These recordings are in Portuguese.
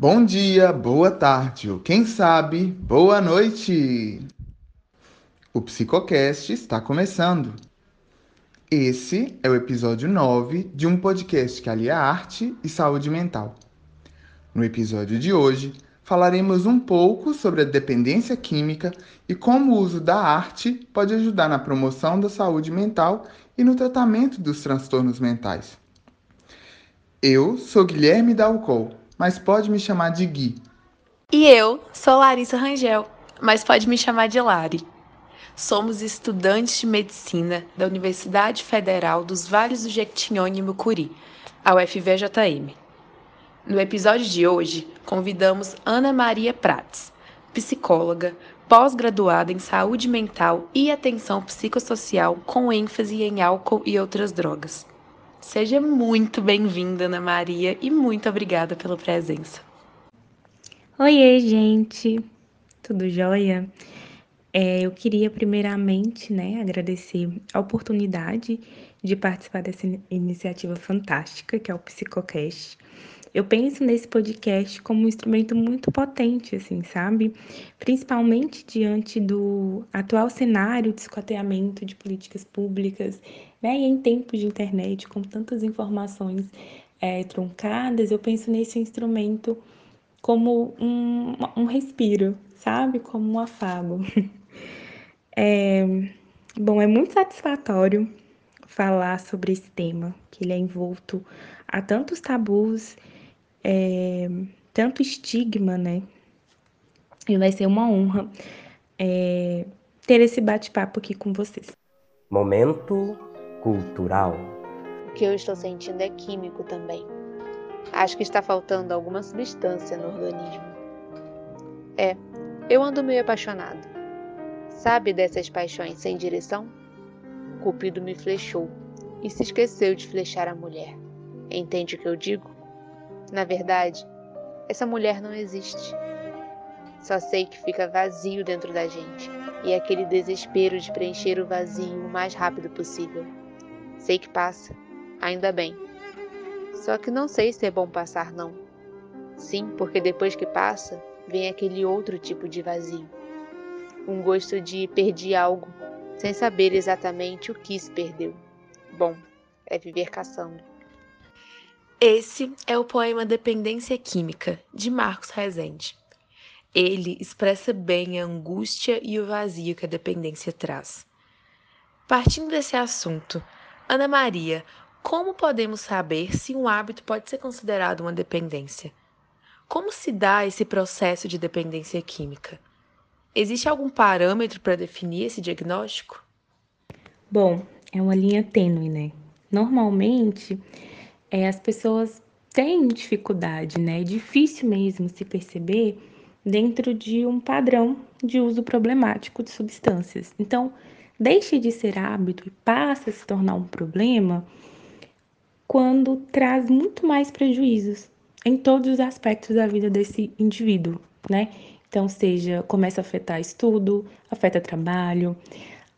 Bom dia, boa tarde, ou quem sabe, boa noite! O Psicocast está começando. Esse é o episódio 9 de um podcast que alia arte e saúde mental. No episódio de hoje, falaremos um pouco sobre a dependência química e como o uso da arte pode ajudar na promoção da saúde mental e no tratamento dos transtornos mentais. Eu sou Guilherme Dalcol mas pode me chamar de Gui. E eu sou Larissa Rangel, mas pode me chamar de Lari. Somos estudantes de medicina da Universidade Federal dos Vales do Jequitinhonha e Mucuri, a UFVJM. No episódio de hoje, convidamos Ana Maria Prates, psicóloga, pós-graduada em saúde mental e atenção psicossocial com ênfase em álcool e outras drogas. Seja muito bem-vinda, Ana Maria, e muito obrigada pela presença. Oiê, gente! Tudo jóia? É, eu queria primeiramente né, agradecer a oportunidade de participar dessa iniciativa fantástica que é o Psicocast. Eu penso nesse podcast como um instrumento muito potente, assim, sabe? Principalmente diante do atual cenário de escoteamento de políticas públicas né? E em tempos de internet, com tantas informações é, truncadas, eu penso nesse instrumento como um, um respiro, sabe? Como um afago. É, bom, é muito satisfatório falar sobre esse tema, que ele é envolto a tantos tabus, é, tanto estigma, né? E vai ser uma honra é, ter esse bate-papo aqui com vocês. Momento cultural. O que eu estou sentindo é químico também. Acho que está faltando alguma substância no organismo. É, eu ando meio apaixonado. Sabe dessas paixões sem direção? Cupido me flechou e se esqueceu de flechar a mulher. Entende o que eu digo? Na verdade, essa mulher não existe. Só sei que fica vazio dentro da gente e é aquele desespero de preencher o vazio o mais rápido possível. Sei que passa, ainda bem. Só que não sei se é bom passar, não. Sim, porque depois que passa, vem aquele outro tipo de vazio. Um gosto de perdi algo, sem saber exatamente o que se perdeu. Bom, é viver caçando. Esse é o poema Dependência Química, de Marcos Rezende. Ele expressa bem a angústia e o vazio que a dependência traz. Partindo desse assunto, Ana Maria, como podemos saber se um hábito pode ser considerado uma dependência? Como se dá esse processo de dependência química? Existe algum parâmetro para definir esse diagnóstico? Bom, é uma linha tênue, né? Normalmente, é, as pessoas têm dificuldade, né? É difícil mesmo se perceber dentro de um padrão de uso problemático de substâncias. Então, deixa de ser hábito e passa a se tornar um problema quando traz muito mais prejuízos em todos os aspectos da vida desse indivíduo, né? Então, seja, começa a afetar estudo, afeta trabalho,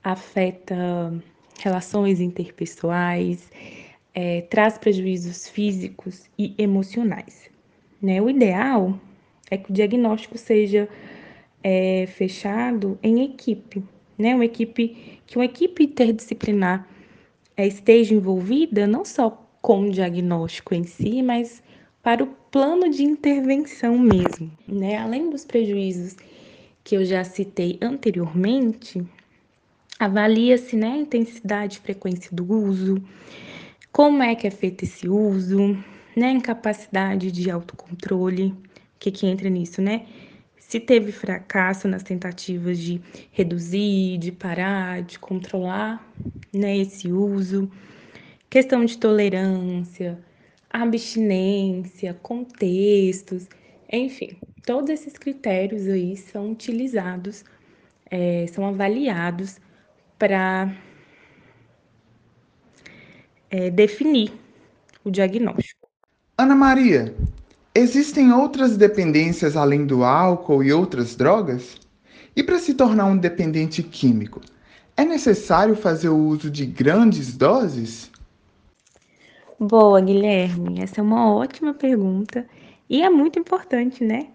afeta relações interpessoais, é, traz prejuízos físicos e emocionais. Né? O ideal é que o diagnóstico seja é, fechado em equipe, né? Uma equipe que uma equipe interdisciplinar é, esteja envolvida não só com o diagnóstico em si, mas para o plano de intervenção mesmo, né? Além dos prejuízos que eu já citei anteriormente, avalia-se né, a intensidade e frequência do uso, como é que é feito esse uso, né, incapacidade de autocontrole, o que, que entra nisso, né? Se teve fracasso nas tentativas de reduzir, de parar, de controlar né, esse uso, questão de tolerância, abstinência, contextos, enfim, todos esses critérios aí são utilizados, é, são avaliados para é, definir o diagnóstico. Ana Maria, Existem outras dependências além do álcool e outras drogas? E para se tornar um dependente químico, é necessário fazer o uso de grandes doses? Boa, Guilherme. Essa é uma ótima pergunta E é muito importante, né?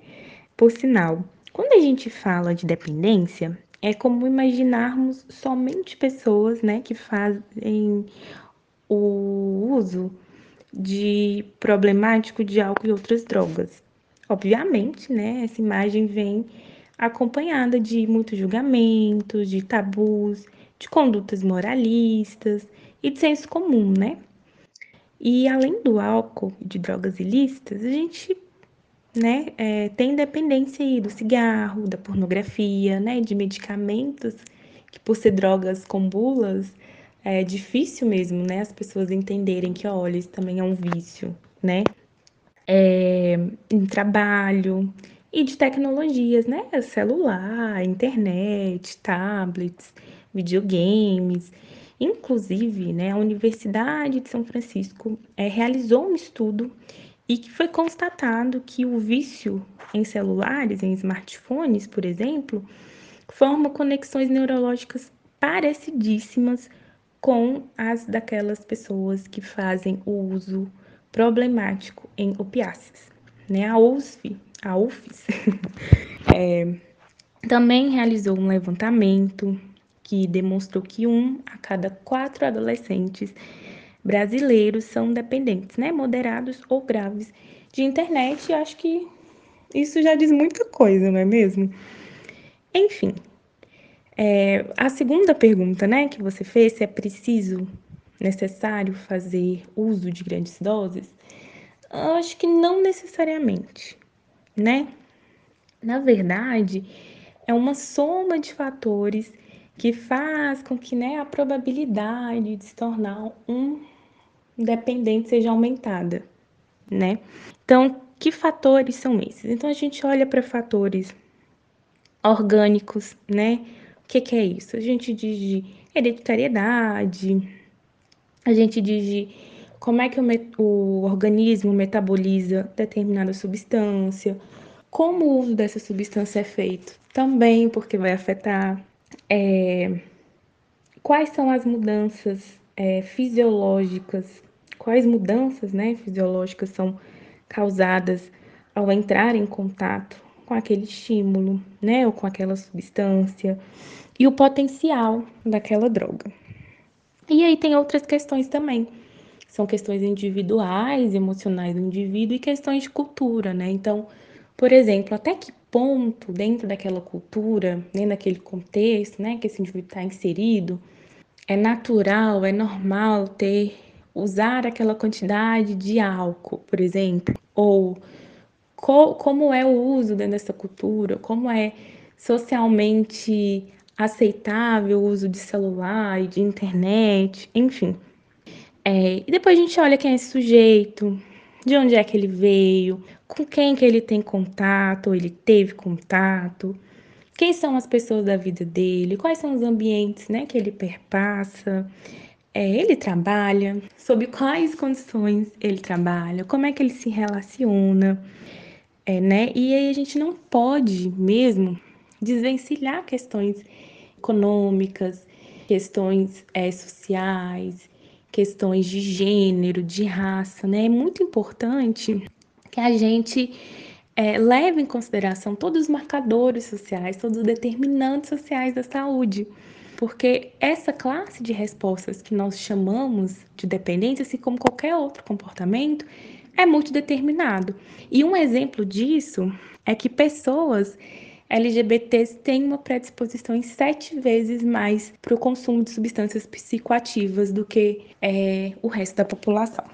Por sinal, quando a gente fala de dependência, é como imaginarmos somente pessoas, né, que fazem o uso de problemático de álcool e outras drogas. Obviamente, né, essa imagem vem acompanhada de muitos julgamentos, de tabus, de condutas moralistas e de senso comum, né? E além do álcool e de drogas ilícitas, a gente né, é, tem dependência aí do cigarro, da pornografia, né, de medicamentos, que por ser drogas com bulas, é difícil mesmo, né, as pessoas entenderem que, olha, isso também é um vício, né? É, em trabalho e de tecnologias, né, celular, internet, tablets, videogames, Inclusive, né, a Universidade de São Francisco é, realizou um estudo e que foi constatado que o vício em celulares, em smartphones, por exemplo, forma conexões neurológicas parecidíssimas com as daquelas pessoas que fazem o uso problemático em opiáceos. Né? A USF, a UFES, é, também realizou um levantamento que demonstrou que um a cada quatro adolescentes brasileiros são dependentes, né, moderados ou graves de internet. E acho que isso já diz muita coisa, não é mesmo? Enfim, é, a segunda pergunta, né, que você fez, se é preciso, necessário fazer uso de grandes doses, acho que não necessariamente, né? Na verdade, é uma soma de fatores que faz com que né, a probabilidade de se tornar um dependente seja aumentada, né? Então, que fatores são esses? Então, a gente olha para fatores orgânicos, né? O que, que é isso? A gente diz de hereditariedade, a gente diz de como é que o, o organismo metaboliza determinada substância, como o uso dessa substância é feito, também porque vai afetar é, quais são as mudanças é, fisiológicas, quais mudanças né, fisiológicas são causadas ao entrar em contato com aquele estímulo, né, ou com aquela substância, e o potencial daquela droga. E aí tem outras questões também. São questões individuais, emocionais do indivíduo e questões de cultura, né? Então, por exemplo, até que ponto dentro daquela cultura, nem daquele contexto, né, que esse indivíduo está inserido, é natural, é normal ter usar aquela quantidade de álcool, por exemplo, ou co como é o uso dentro dessa cultura, como é socialmente aceitável o uso de celular e de internet, enfim. É, e depois a gente olha quem é esse sujeito, de onde é que ele veio, com quem que ele tem contato, ele teve contato, quem são as pessoas da vida dele, quais são os ambientes né, que ele perpassa, é, ele trabalha, sob quais condições ele trabalha, como é que ele se relaciona, é, né? E aí a gente não pode mesmo desvencilhar questões econômicas, questões é, sociais, questões de gênero, de raça, né? É muito importante que a gente é, leve em consideração todos os marcadores sociais, todos os determinantes sociais da saúde. Porque essa classe de respostas que nós chamamos de dependência, assim como qualquer outro comportamento, é multideterminado. E um exemplo disso é que pessoas LGBTs têm uma predisposição em sete vezes mais para o consumo de substâncias psicoativas do que é, o resto da população.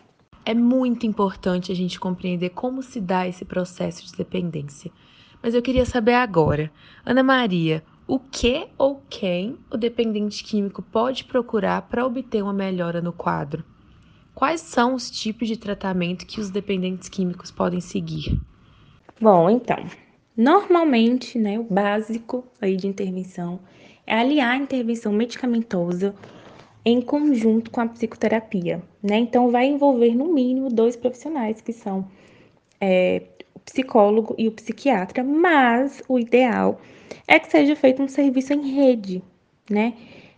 É muito importante a gente compreender como se dá esse processo de dependência. Mas eu queria saber agora, Ana Maria, o que ou quem o dependente químico pode procurar para obter uma melhora no quadro? Quais são os tipos de tratamento que os dependentes químicos podem seguir? Bom, então, Normalmente, né, o básico aí de intervenção é aliar a intervenção medicamentosa em conjunto com a psicoterapia, né? Então, vai envolver no mínimo dois profissionais, que são é, o psicólogo e o psiquiatra, mas o ideal é que seja feito um serviço em rede, né?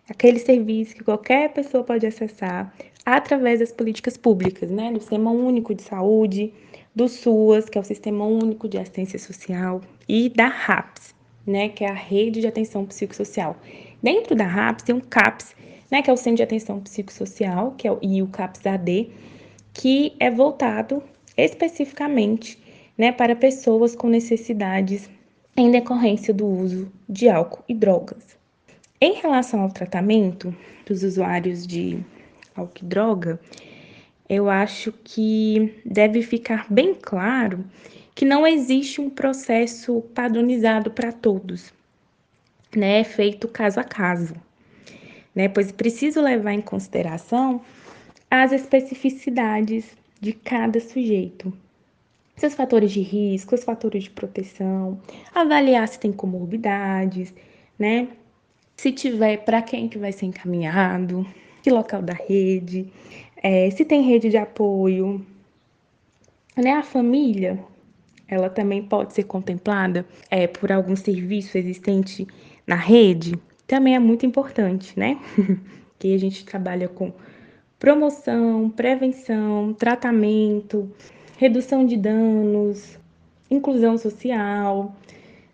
Aquele serviço que qualquer pessoa pode acessar através das políticas públicas, né? Do Sistema Único de Saúde, do SUAS, que é o Sistema Único de Assistência Social, e da RAPS, né, que é a Rede de Atenção Psicossocial. Dentro da RAPS tem um CAPS, né, que é o Centro de Atenção Psicossocial, que é o, e o CAPS AD, que é voltado especificamente né, para pessoas com necessidades em decorrência do uso de álcool e drogas. Em relação ao tratamento dos usuários de álcool e droga, eu acho que deve ficar bem claro que não existe um processo padronizado para todos, né? É feito caso a caso, né? Pois preciso levar em consideração as especificidades de cada sujeito. Seus fatores de risco, os fatores de proteção, avaliar se tem comorbidades, né? Se tiver, para quem que vai ser encaminhado, que local da rede, é, se tem rede de apoio, né? A família, ela também pode ser contemplada é, por algum serviço existente na rede, também é muito importante, né? que a gente trabalha com promoção, prevenção, tratamento, redução de danos, inclusão social,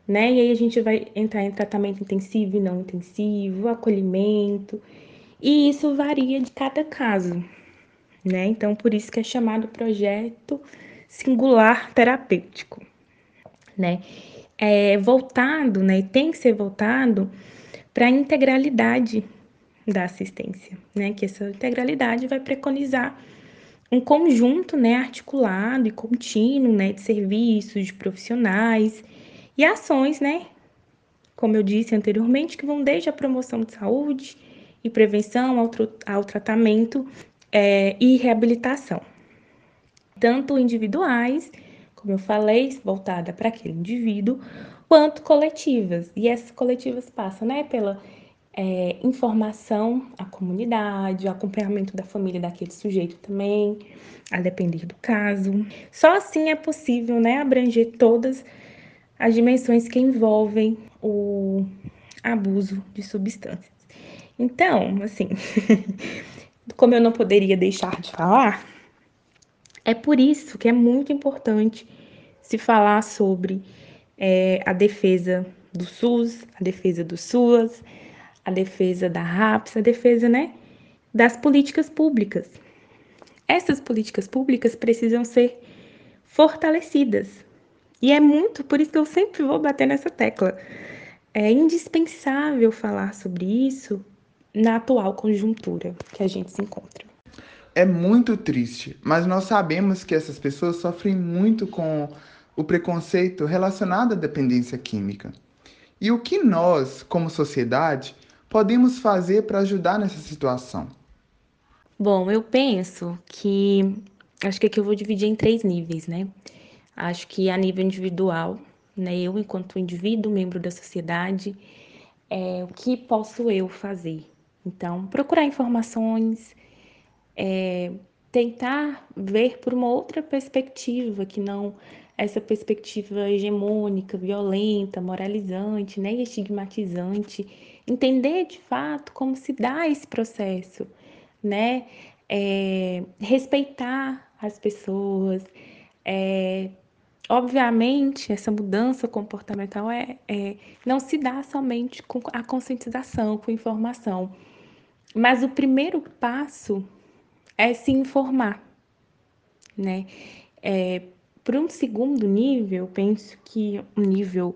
né? E aí a gente vai entrar em tratamento intensivo e não intensivo, acolhimento, e isso varia de cada caso, né? Então, por isso que é chamado projeto singular terapêutico, né? É voltado, né? Tem que ser voltado para a integralidade da assistência, né? Que essa integralidade vai preconizar um conjunto, né, articulado e contínuo, né, de serviços, de profissionais e ações, né, como eu disse anteriormente, que vão desde a promoção de saúde e prevenção ao, ao tratamento é, e reabilitação, tanto individuais, como eu falei, voltada para aquele indivíduo, quanto coletivas. E essas coletivas passam, né, pela é, informação à comunidade, acompanhamento da família daquele sujeito também, a depender do caso. Só assim é possível, né, abranger todas as dimensões que envolvem o abuso de substâncias. Então, assim, como eu não poderia deixar de falar, é por isso que é muito importante se falar sobre é, a defesa do SUS, a defesa do SUAS, a defesa da RAPS, a defesa, né, das políticas públicas. Essas políticas públicas precisam ser fortalecidas. E é muito, por isso que eu sempre vou bater nessa tecla. É indispensável falar sobre isso na atual conjuntura que a gente se encontra. É muito triste, mas nós sabemos que essas pessoas sofrem muito com o preconceito relacionado à dependência química. E o que nós, como sociedade, podemos fazer para ajudar nessa situação? Bom, eu penso que acho que aqui eu vou dividir em três níveis, né? Acho que a nível individual, né? Eu, enquanto indivíduo, membro da sociedade, é, o que posso eu fazer? Então, procurar informações, é, tentar ver por uma outra perspectiva que não essa perspectiva hegemônica, violenta, moralizante, né, estigmatizante entender de fato como se dá esse processo, né? É, respeitar as pessoas. É, obviamente, essa mudança comportamental é, é, não se dá somente com a conscientização, com informação. Mas o primeiro passo é se informar, né? É, Para um segundo nível, penso que um nível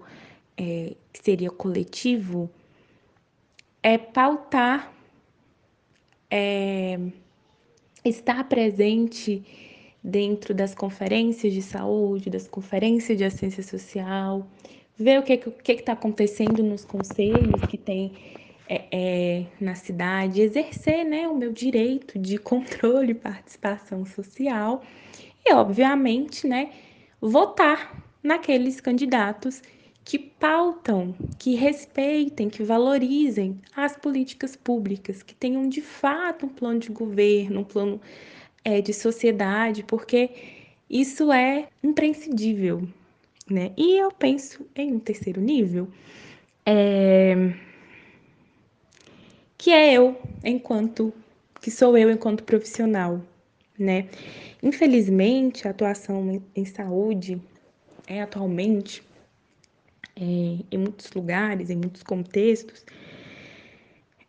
é, que seria coletivo, é pautar, é, estar presente dentro das conferências de saúde, das conferências de assistência social, ver o que que está acontecendo nos conselhos que tem é, é, na cidade, exercer né, o meu direito de controle e participação social e, obviamente, né, votar naqueles candidatos que pautam, que respeitem, que valorizem as políticas públicas, que tenham de fato um plano de governo, um plano é, de sociedade, porque isso é imprescindível. Né? E eu penso em um terceiro nível, é... que é eu, enquanto que sou eu enquanto profissional, né? Infelizmente, a atuação em saúde é atualmente, é, em muitos lugares, em muitos contextos,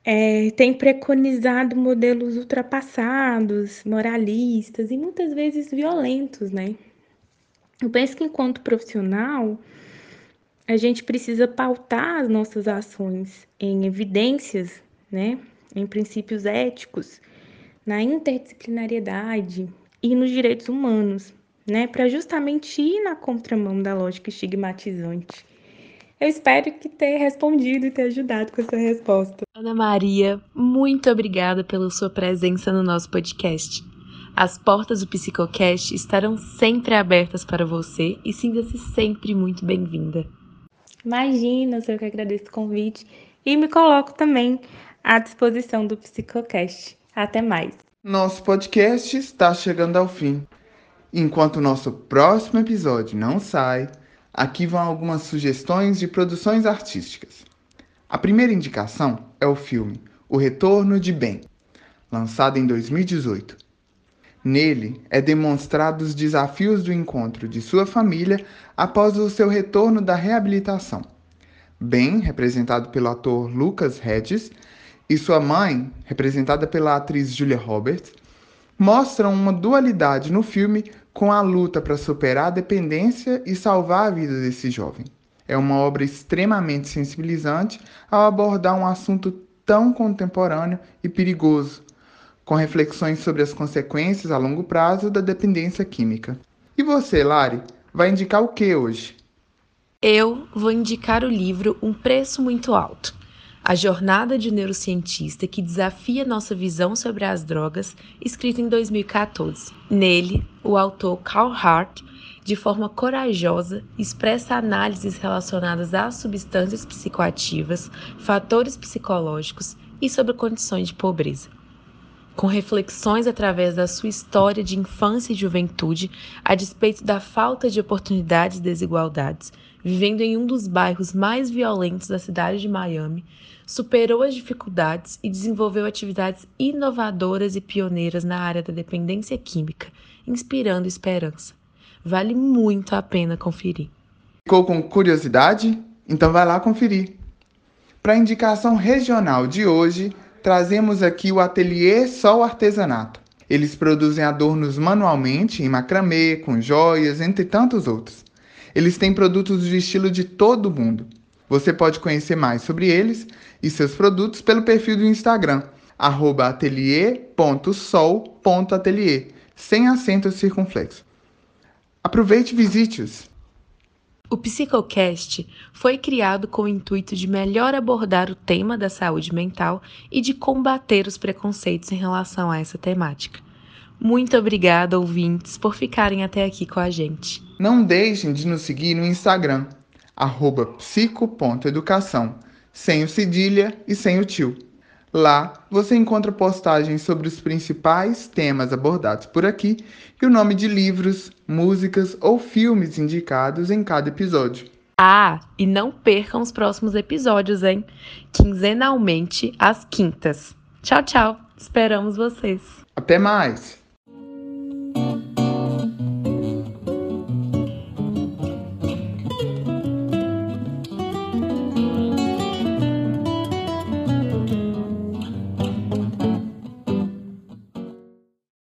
é, tem preconizado modelos ultrapassados, moralistas e muitas vezes violentos, né? Eu penso que enquanto profissional, a gente precisa pautar as nossas ações em evidências, né? Em princípios éticos, na interdisciplinariedade e nos direitos humanos, né? Para justamente ir na contramão da lógica estigmatizante. Eu espero que tenha respondido e ter ajudado com essa resposta. Ana Maria, muito obrigada pela sua presença no nosso podcast. As portas do Psicocast estarão sempre abertas para você e sinta-se sempre muito bem-vinda. Imagina, eu que agradeço o convite e me coloco também à disposição do Psicocast. Até mais. Nosso podcast está chegando ao fim. Enquanto nosso próximo episódio não sai, aqui vão algumas sugestões de produções artísticas. A primeira indicação é o filme O Retorno de Ben, lançado em 2018. Nele é demonstrado os desafios do encontro de sua família após o seu retorno da reabilitação. Ben, representado pelo ator Lucas Hedges, e sua mãe, representada pela atriz Julia Roberts, mostram uma dualidade no filme com a luta para superar a dependência e salvar a vida desse jovem. É uma obra extremamente sensibilizante ao abordar um assunto tão contemporâneo e perigoso com reflexões sobre as consequências a longo prazo da dependência química. E você, Lari, vai indicar o que hoje? Eu vou indicar o livro Um Preço Muito Alto. A jornada de neurocientista que desafia nossa visão sobre as drogas, escrito em 2014. Nele, o autor Carl Hart, de forma corajosa, expressa análises relacionadas às substâncias psicoativas, fatores psicológicos e sobre condições de pobreza com reflexões através da sua história de infância e juventude, a despeito da falta de oportunidades e desigualdades, vivendo em um dos bairros mais violentos da cidade de Miami, superou as dificuldades e desenvolveu atividades inovadoras e pioneiras na área da dependência química, inspirando esperança. Vale muito a pena conferir. Ficou com curiosidade? Então vai lá conferir. Para a indicação regional de hoje, trazemos aqui o ateliê Sol Artesanato. Eles produzem adornos manualmente, em macramê, com joias, entre tantos outros. Eles têm produtos de estilo de todo o mundo. Você pode conhecer mais sobre eles e seus produtos pelo perfil do Instagram, atelier.sol.atelier, sem acento circunflexo. Aproveite e visite-os. O Psicocast foi criado com o intuito de melhor abordar o tema da saúde mental e de combater os preconceitos em relação a essa temática. Muito obrigada, ouvintes, por ficarem até aqui com a gente. Não deixem de nos seguir no Instagram, psico.educação, sem o cedilha e sem o tio. Lá você encontra postagens sobre os principais temas abordados por aqui e o nome de livros, músicas ou filmes indicados em cada episódio. Ah, e não percam os próximos episódios, hein? Quinzenalmente às quintas. Tchau, tchau. Esperamos vocês. Até mais!